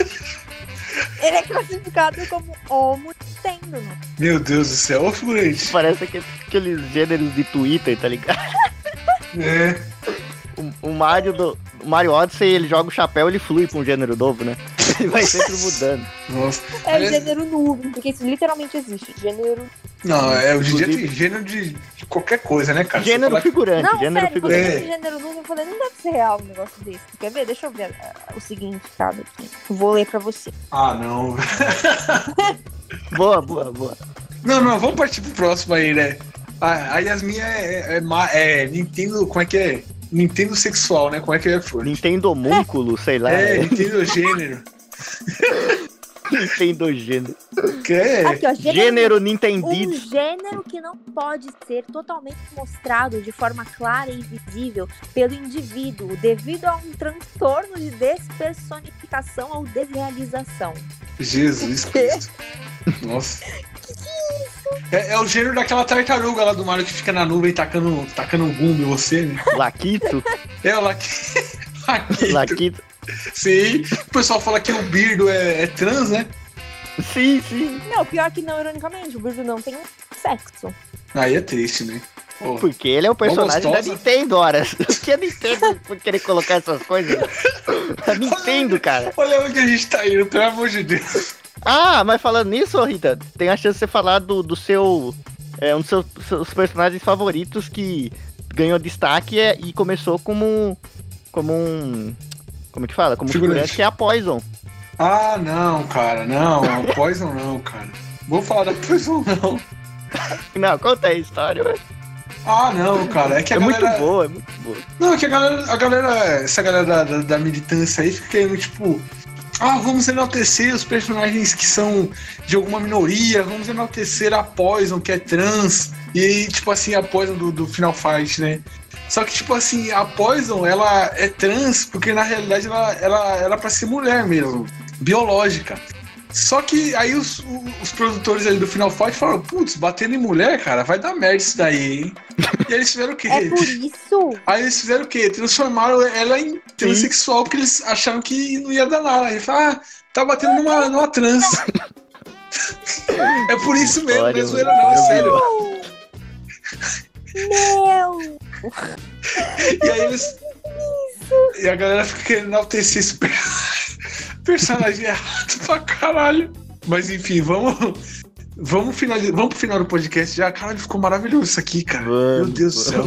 Ele é classificado como homo Nintendo. né?
Meu Deus do céu, ô figurante.
Parece aquele- aqueles gêneros de Twitter, tá ligado?
É.
O, o Mario do. O Mario Odyssey, ele joga o chapéu ele flui pra um gênero novo, né? Ele vai sempre mudando.
Nossa.
É
Aliás-
gênero nuvem, porque isso literalmente existe. Gênero.
Não, é, hoje em dia
Inclusive-
tem gênero de qualquer coisa, né, cara?
Gênero
fala-
figurante,
Não,
gênero
sério,
figurante.
quando eu
É.
gênero eu falei, não deve ser real um negócio desse. Quer ver? Deixa eu ver ah, o significado aqui. Vou ler pra você.
Ah, não.
Boa, boa, boa.
Não, não, vamos partir pro próximo aí, né? A, a Yasmin é, é, ma- é Nintendo, como é que é? Nintendo sexual, né? Como é que é?
Nintendo homúnculo, sei lá.
É? Nintendo gênero.
Nintendo gênero.
Que é,
Aqui, ó,
Gênero
Um
Nintendido.
gênero que não pode ser totalmente mostrado de forma clara e visível pelo indivíduo devido a um transtorno de despersonificação ou desrealização.
Jesus? Cristo. Nossa. É, é o gênero daquela tartaruga lá do Mario que fica na nuvem tacando, tacando um gume em você, né?
Laquito.
É o Laqui... Laquito.
Laquito.
Sim. O pessoal fala que o Birdo é, é trans, né?
Sim, sim.
Não, pior que não, ironicamente, o Birdo não tem sexo.
Aí é triste, né? Pô.
Porque ele é o personagem da. Nintendo, ora. O que a Nintendo por querer colocar essas coisas? A Nintendo, cara.
Olha onde a gente tá indo, pelo amor de Deus.
Ah, mas falando nisso, Rita, tem a chance de você falar do, do seu. É, um dos seus, seus personagens favoritos que ganhou destaque é- e começou como. Como um. Como que fala? Como
Figurante.
figurante, que é a Poison.
Ah, não, cara, não. Poison não, cara. Vou falar da Poison, não.
Não, conta aí a história, velho.
Ah, não, cara. É que a
É muito
galera.
boa, é muito boa.
Não, é que a galera, a galera essa galera da, da, da militância aí fica querendo, tipo, ah, vamos enaltecer os personagens que são de alguma minoria, vamos enaltecer a Poison, que é trans, e aí, tipo assim, a Poison do, do Final Fight, né? Só que, tipo assim, a Poison, ela é trans porque, na realidade, ela, ela era pra ser mulher mesmo, biológica. Só que aí os, os produtores ali do Final Fight falaram, putz, batendo em mulher, cara, vai dar merda isso daí, hein? E aí eles fizeram o quê?
É por isso.
Aí eles fizeram o quê? Transformaram ela em transexual, porque eles acharam que não ia dar nada. Aí falaram, ah, tá batendo numa, numa trans. é por isso mesmo, não é zoeira não, é sério.
Meu!
E aí eles. E a galera fica querendo enaltecer esse per- personagem errado pra caralho. Mas enfim, vamos. Vamos, finalizar, vamos pro final do podcast já. Caralho, ficou maravilhoso isso aqui, cara. Meu
Vamos,
Deus do céu.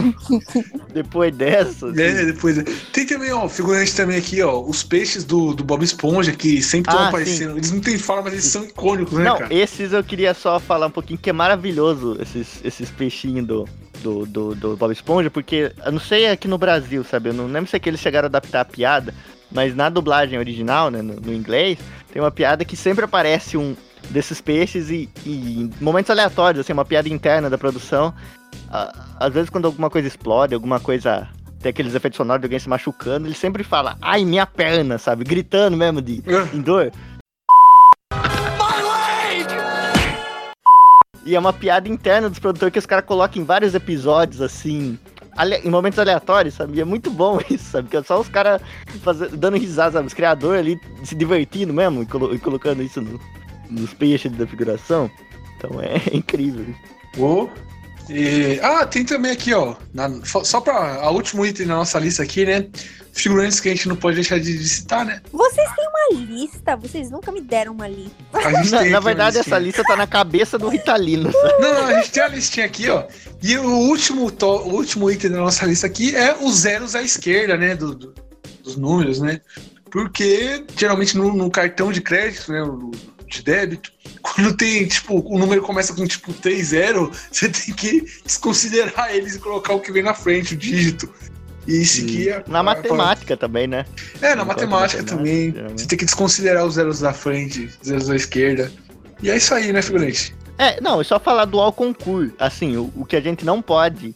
Depois dessa. assim,
É, depois. Tem também, ó, figurante também aqui, ó, os peixes do, do Bob Esponja, que sempre estão
Ah,
aparecendo. Eles não têm fala, mas eles são icônicos, né,
Não,
cara?
esses eu queria só falar um pouquinho que é maravilhoso esses, esses peixinhos do, do, do, do Bob Esponja, porque eu não sei aqui no Brasil, sabe? Eu não lembro se é que eles chegaram a adaptar a piada, mas na dublagem original, né, no, no inglês, tem uma piada que sempre aparece um desses peixes e, e em momentos aleatórios, assim, uma piada interna da produção. Às vezes quando alguma coisa explode, alguma coisa. Tem aqueles efeitos sonoros de alguém se machucando, ele sempre fala, ai, minha perna, sabe? Gritando mesmo de
Ah,
em dor. E é uma piada interna dos produtores que os caras colocam em vários episódios, assim, ale- em momentos aleatórios, sabe? E é muito bom isso, sabe? Que é só os caras faze- dando risada, sabe? Os criadores ali se divertindo mesmo e, colo- e colocando isso no- nos peixes da figuração. Então é incrível.
Ô. E- Ah, tem também aqui, ó. na- Só pra a último item da nossa lista aqui, né? Figurantes que a gente não pode deixar de, de citar, né?
Vocês têm uma lista? Vocês nunca me deram uma lista.
A gente
Na, na verdade, essa lista tá na cabeça do Ritalino?
Não, não, a gente tem a listinha aqui, ó. E o último, to- o último item da nossa lista aqui é os zeros à esquerda, né? do- do- dos números, né? Porque geralmente no, no cartão de crédito, né? no- de débito, quando tem, tipo, o número começa com tipo 3 0, você tem que desconsiderar eles e colocar o que vem na frente, o dígito. E seguir a-
Na
a-
matemática também, né?
É, na matemática
matemática,
também.
geralmente.
Você tem que desconsiderar os zeros da frente, os zeros da esquerda. E é isso aí, né, figurante?
É, não, é só falar do ao concurso. Assim, o, o que a gente não pode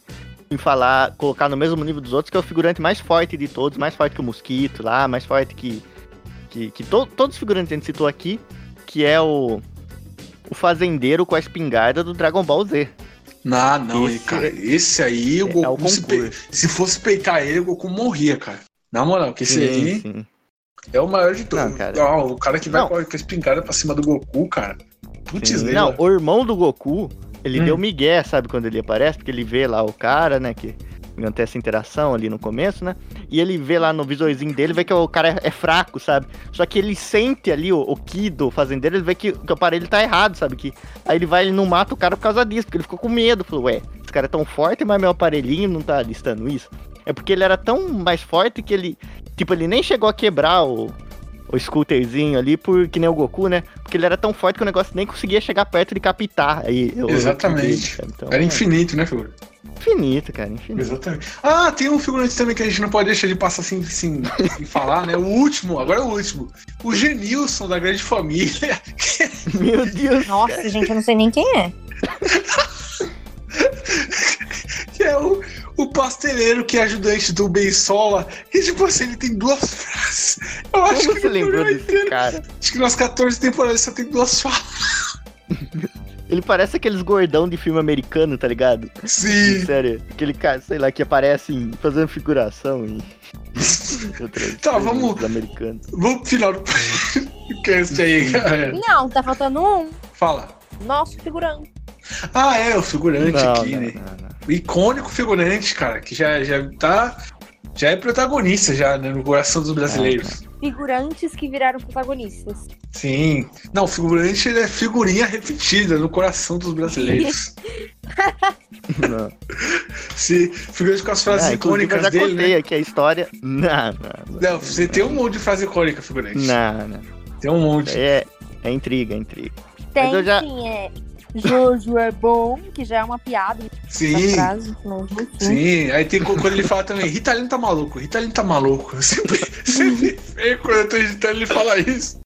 em falar, colocar no mesmo nível dos outros, que é o figurante mais forte de todos, mais forte que o Mosquito lá, mais forte que. que, que to- todos os figurantes que a gente citou aqui, que é o. O fazendeiro com a espingarda do Dragon Ball Z.
Não, não,
Esse-
cara. Esse aí, o
é o
Goku, se, pe-
concurso.
se fosse peitar ele, o Goku morria, cara. Na moral, que esse aí.
sim.
É o maior de
Não,
todos.
cara.
Ah, o cara que vai
Não.
com a espingarda pra cima do Goku, cara. Putz.
Não, o irmão do Goku, ele
Hum.
deu migué, sabe, quando ele aparece, porque ele vê lá o cara, né, que não tem essa interação ali no começo, né, e ele vê lá no visorzinho dele, vê que o cara é, é fraco, sabe, só que ele sente ali o, o Ki do fazendeiro, ele vê que, que o aparelho tá errado, sabe, que aí ele vai, ele não mata o cara por causa disso, porque ele ficou com medo, falou, ué, esse cara é tão forte, mas meu aparelhinho não tá listando isso. É porque ele era tão mais forte que ele, tipo, ele nem chegou a quebrar o, o scooterzinho ali, por, que nem o Goku, né? Porque ele era tão forte que o negócio nem conseguia chegar perto de captar. Aí,
Exatamente.
dele? Então,
Era
é
infinito, né, figura?
infinito, cara, infinito.
Exatamente. Ah, tem um figurante também que a gente não pode deixar de passar assim, assim sem falar, né? O último, agora é o último. O Genilson da Grande Família.
Meu Deus.
Nossa, gente, eu não sei nem quem é.
que é o, o pasteleiro que é ajudante do Bensola. E tipo assim, ele tem duas frases. Eu acho
Como
que
você lembrou desse
inteiro,
cara?
Acho que nas 14 temporadas só tem duas falas.
Ele parece aqueles gordão de filme americano, tá ligado?
Sim.
Sério, aquele cara, sei lá, que aparece em, fazendo figuração em.
Tá, vamos-
Americanos.
Vamos pro final do cast aí, galera.
Não, tá faltando um.
Fala.
Nosso figurante.
Ah, é, o figurante
Não,
aqui,
não,
né?
não, não.
O icônico figurante, cara, que já, já tá. Já é protagonista já, né, no coração dos brasileiros.
Figurantes que viraram protagonistas.
Sim. Não, o figurante ele é figurinha repetida no coração dos brasileiros.
não.
Sim, figurante com as frases
Ah,
icônicas
eu já
dele,
contei
né?
aqui a história. Não, não,
Não, você tem um monte de frase icônica, figurante.
não, não.
Tem um monte.
É, é intriga, é intriga.
Tem
Mas eu já-
sim, é. Jojo é bom, que já é uma piada. Essa
Sim.
frase, não, enfim.
Sim, aí tem quando ele fala também, Ritalino tá maluco, Ritalino tá maluco. Eu Sempre, sempre quando eu tô editando ele fala isso.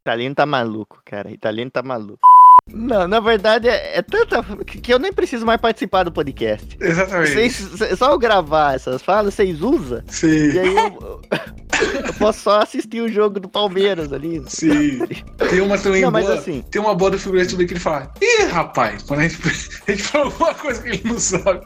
Italino tá maluco, cara. Italino tá maluco. Não, na verdade é, é tanta. que eu nem preciso mais participar do podcast.
Exatamente.
Vocês, cê- só eu gravar essas falas, vocês usam.
Sim,
E aí eu, eu posso só assistir o jogo do Palmeiras ali.
sim. Tem uma também
Não, mas
boa.
assim-
Tem uma boa do figurante também que ele fala, ih, rapaz, quando a gente, a gente fala alguma coisa que ele não sabe.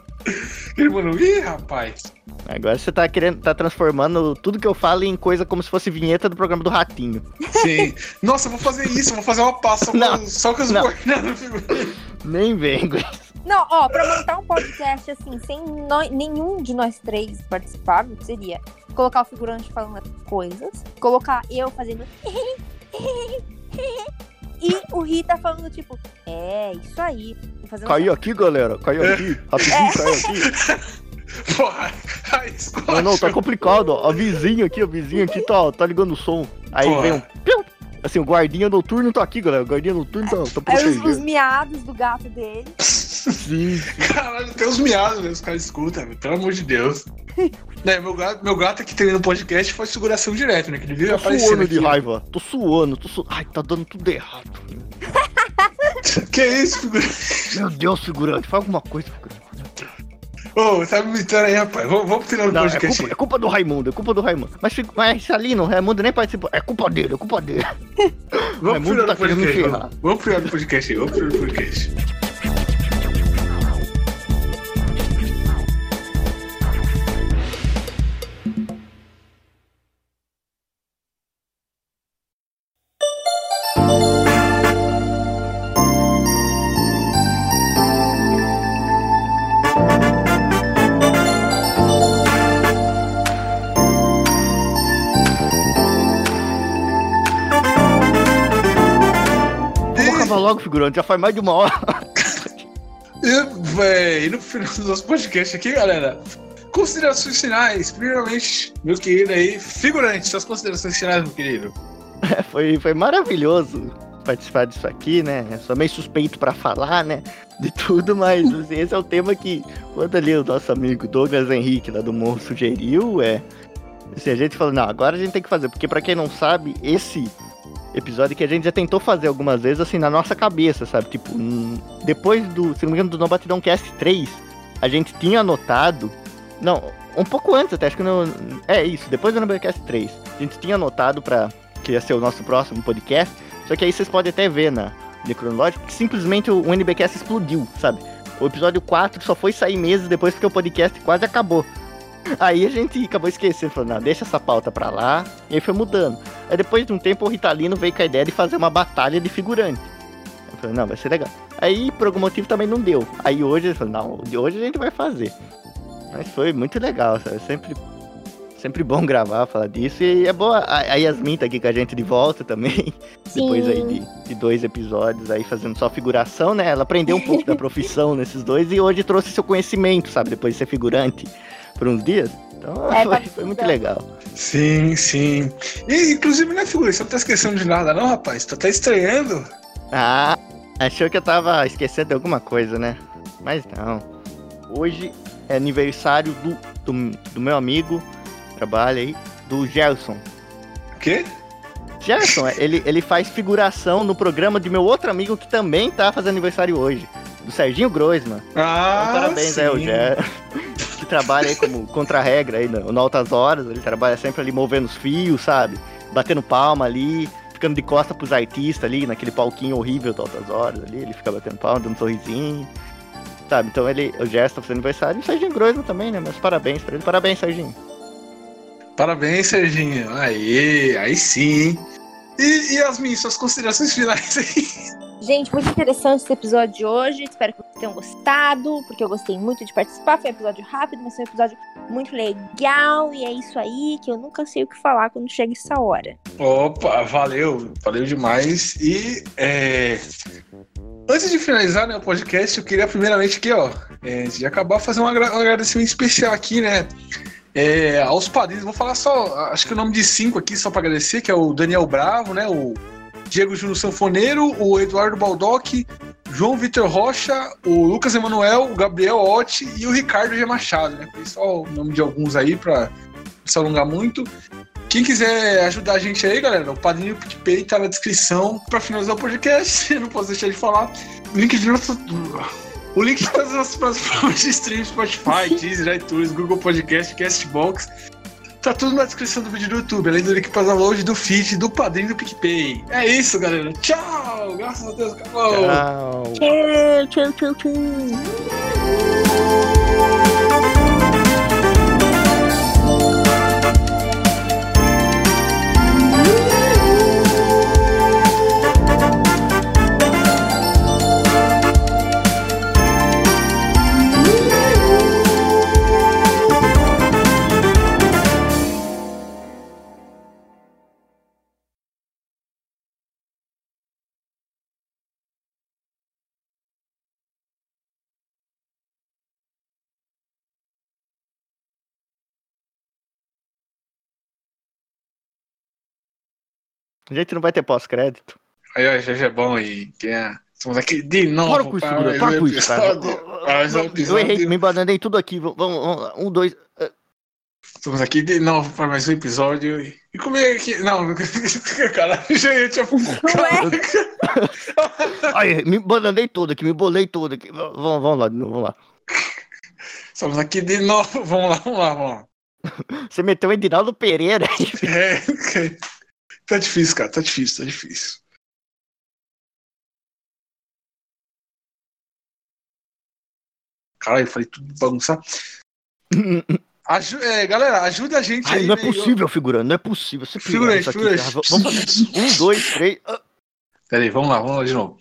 Ele mandou, ih, rapaz.
Agora você tá querendo. tá transformando tudo que eu falo em coisa como se fosse vinheta do programa do Ratinho.
Sim. Nossa, eu vou fazer isso, eu vou fazer uma passa só com,
Não,
só com
não.
do figurante.
Nem isso.
Não, ó, pra montar um podcast assim, sem nó- nenhum de nós três participar, seria colocar o figurante falando coisas, colocar eu fazendo. e o Rita falando, tipo, é, isso aí. Fazendo
Caiu aqui, galera. Caiu aqui. Rapidinho, caiu aqui.
Porra,
Não, não, tá complicado, ó. A vizinha aqui, a vizinha aqui tá, tá ligando o som. Aí
Porra.
vem um. piu. Assim, o guardinha noturno tá aqui, galera. O guardinha noturno tá, tá
Aí os, os miados do gato dele.
Sim.
Caralho, tem os miados? Os caras escutam, pelo amor de Deus. né, meu gato, meu gato aqui no podcast faz seguração direto, né? Que ele vive
Tô
aparecendo
suando de
aqui.
raiva. Tô suando, tô su... Ai, tá dando tudo errado.
Que isso, figurante?
Meu Deus, figurante, faz alguma coisa, figurante.
Ô, tá me imitando aí, rapaz. Vamos, vamos
Não, é
podcast.
culpa, é culpa do Raimundo, é culpa do Raimundo. Mas, mas ali no Raimundo nem participou. É culpa dele, é culpa dele.
vamos final
tá me
podcast. Vamos, final do podcast aí. Vamos final do podcast.
Figurante. Já faz mais de uma hora.
E, véi, no final do nosso podcast aqui, galera, considerações finais. Primeiramente, meu querido aí, figurante, suas considerações finais, meu querido.
Foi, foi maravilhoso participar disso aqui, né? Eu sou meio suspeito pra falar, né? De tudo, mas assim, esse é o tema que, quando ali o nosso amigo Douglas Henrique lá do Morro sugeriu, é. Assim, a gente falou, não, agora a gente tem que fazer, porque pra quem não sabe, esse episódio que a gente já tentou fazer algumas vezes, assim, na nossa cabeça, sabe? Tipo, depois do, se não me engano, do No Batidão Cast 3, a gente tinha anotado. Não, um pouco antes até, acho que no. É isso, depois do No Batidão Cast 3, a gente tinha anotado pra que ia ser o nosso próximo podcast. Só que aí vocês podem até ver na linha cronológica que simplesmente o NBcast explodiu, sabe? O episódio 4 só foi sair meses depois porque o podcast quase acabou. Aí a gente acabou esquecendo, falou, não, deixa essa pauta pra lá. E aí foi mudando. Aí depois de um tempo o Ritalino veio com a ideia de fazer uma batalha de figurante. Eu falei, não, vai ser legal. Aí por algum motivo também não deu. Aí hoje ele falou, não, de hoje a gente vai fazer. Mas foi muito legal, sabe? Sempre, sempre bom gravar, falar disso. E é boa. A Yasmin tá aqui com a gente de volta também. Depois aí de, de dois episódios aí fazendo só figuração, né? Ela aprendeu um pouco da profissão nesses dois e hoje trouxe seu conhecimento, sabe? Depois de ser figurante por uns dias. Então
É,
foi, foi muito
precisando.
legal.
Sim, sim. E, inclusive, né, figura? Você não tá esquecendo de nada, não, rapaz? Tu tá estreando.
Ah, achou que eu tava esquecendo de alguma coisa, né? Mas não. Hoje é aniversário do, do, do meu amigo, trabalha aí, do Gerson.
O quê?
Gerson, ele, ele faz figuração no programa de meu outro amigo que também tá fazendo aniversário hoje, do Serginho Groisman.
Ah,
Então, parabéns
sim.
aí ao Gerson, trabalha aí como contra-regra aí no, no Altas Horas, ele trabalha sempre ali movendo os fios, sabe? Batendo palma ali, ficando de costa pros artistas ali, naquele palquinho horrível do Altas Horas ali, ele fica batendo palma, dando um sorrisinho. Sabe, então ele, o tá fazendo aniversário e o Serginho Groisman também, né? Meus parabéns pra ele. Parabéns, Serginho.
Parabéns, Serginho. Aê, aí sim. E, e Yasmin, suas considerações finais aí?
Gente, muito interessante esse episódio de hoje. Espero que vocês tenham gostado, porque eu gostei muito de participar. Foi um episódio rápido, mas foi um episódio muito legal. E é isso aí, que eu nunca sei o que falar quando chega essa hora.
Opa, valeu, valeu demais. E é, antes de finalizar né, o podcast, eu queria primeiramente aqui, ó, é, antes de acabar, fazer um, agra- agradecimento especial aqui, né? é, aos padrinhos. Vou falar só, acho que o nome de cinco aqui, só para agradecer, que é o Daniel Bravo, né? O Diego Júnior Sanfoneiro, o Eduardo Baldock, João Vitor Rocha, o Lucas Emanuel, o Gabriel Otti e o Ricardo G. Machado, né? Só o nome de alguns aí para se alongar muito. Quem quiser ajudar a gente aí, galera, o padrinho PicPay tá na descrição para finalizar o podcast. Não posso deixar de falar. Link de nosso. O link de todas as plataformas de stream, Spotify, Deezer, iTunes, Google Podcast, Castbox. Tá tudo na descrição do vídeo do YouTube, além do link para download do feed do padrinho do PicPay. É isso, galera. Tchau! Graças a Deus, acabou!
Tchau.
Tchau, tchau, tchau, tchau.
A gente não vai ter pós-crédito.
Aí, ó, já já é bom aí. Quem é? Estamos aqui de novo.
Para com isso,
para
Bruno,
mais
para
um
com isso, cara. Eu errei, me bananei tudo aqui. Vamos, vamos lá. Um, dois. eh,
Estamos aqui de novo para mais um episódio. E como é que. Não, cara, já ia te apontar.
Ai, me bananei todo aqui, me bolei todo aqui. Vamos, vamos lá, de novo, vamos lá.
Estamos aqui de novo. Vamos lá, vamos lá, vamos lá.
Você meteu o Edinaldo Pereira aí.
É, tá difícil, cara, tá difícil, tá difícil. Caralho, eu falei tudo bagunçar. Aju é, galera, ajuda a gente
Ai,
aí.
não é
né?
possível, figurando, não é possível. Você
Figurante,
aqui,
figurante.
cara. Vamos fazer um, dois, três. ah.
Peraí, vamos lá, vamos lá de novo.